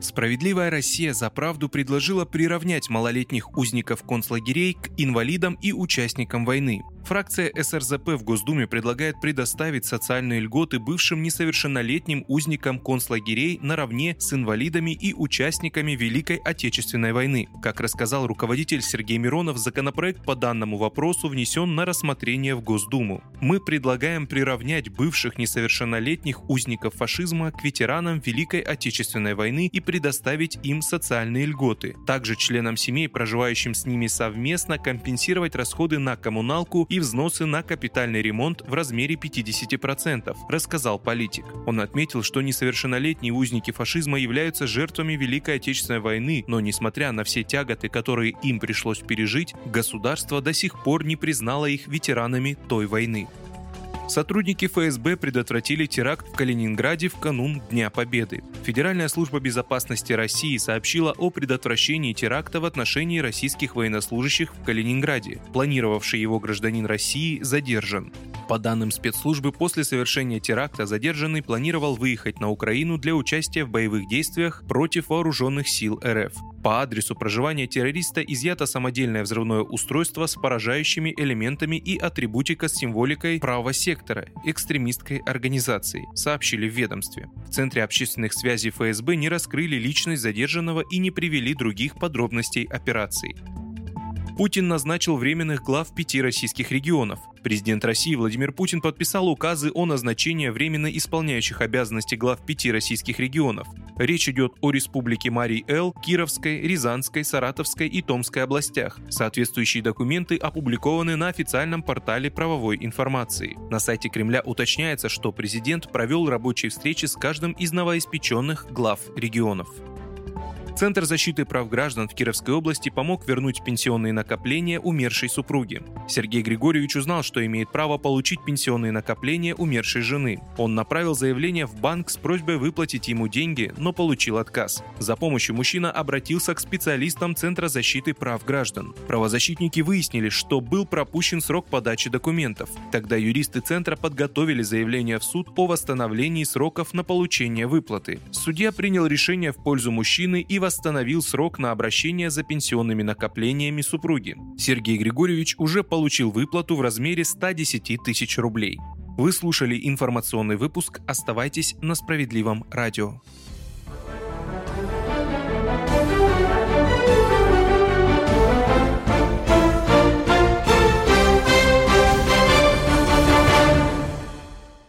Справедливая Россия за правду предложила приравнять малолетних узников концлагерей к инвалидам и участникам войны. Фракция СРЗП в Госдуме предлагает предоставить социальные льготы бывшим несовершеннолетним узникам концлагерей наравне с инвалидами и участниками Великой Отечественной войны. Как рассказал руководитель Сергей Миронов, законопроект по данному вопросу внесен на рассмотрение в Госдуму. Мы предлагаем приравнять бывших несовершеннолетних узников фашизма к ветеранам Великой Отечественной войны и предоставить им социальные льготы. Также членам семей, проживающим с ними совместно, компенсировать расходы на коммуналку и взносы на капитальный ремонт в размере 50%, рассказал политик. Он отметил, что несовершеннолетние узники фашизма являются жертвами Великой Отечественной войны, но несмотря на все тяготы, которые им пришлось пережить, государство до сих пор не признало их ветеранами той войны. Сотрудники ФСБ предотвратили теракт в Калининграде в канун Дня Победы. Федеральная служба безопасности России сообщила о предотвращении теракта в отношении российских военнослужащих в Калининграде. Планировавший его гражданин России задержан. По данным спецслужбы, после совершения теракта задержанный планировал выехать на Украину для участия в боевых действиях против вооруженных сил РФ. По адресу проживания террориста изъято самодельное взрывное устройство с поражающими элементами и атрибутика с символикой правого сектора экстремистской организации, сообщили в ведомстве. В Центре общественных связей ФСБ не раскрыли личность задержанного и не привели других подробностей операции. Путин назначил временных глав пяти российских регионов. Президент России Владимир Путин подписал указы о назначении временно исполняющих обязанности глав пяти российских регионов. Речь идет о республике Марий-Эл, Кировской, Рязанской, Саратовской и Томской областях. Соответствующие документы опубликованы на официальном портале правовой информации. На сайте Кремля уточняется, что президент провел рабочие встречи с каждым из новоиспеченных глав регионов. Центр защиты прав граждан в Кировской области помог вернуть пенсионные накопления умершей супруги. Сергей Григорьевич узнал, что имеет право получить пенсионные накопления умершей жены. Он направил заявление в банк с просьбой выплатить ему деньги, но получил отказ. За помощью мужчина обратился к специалистам Центра защиты прав граждан. Правозащитники выяснили, что был пропущен срок подачи документов. Тогда юристы Центра подготовили заявление в суд о восстановлении сроков на получение выплаты. Судья принял решение в пользу мужчины и восстановил срок на обращение за пенсионными накоплениями супруги. Сергей Григорьевич уже получил выплату в размере 110 тысяч рублей. Вы слушали информационный выпуск. Оставайтесь на справедливом радио.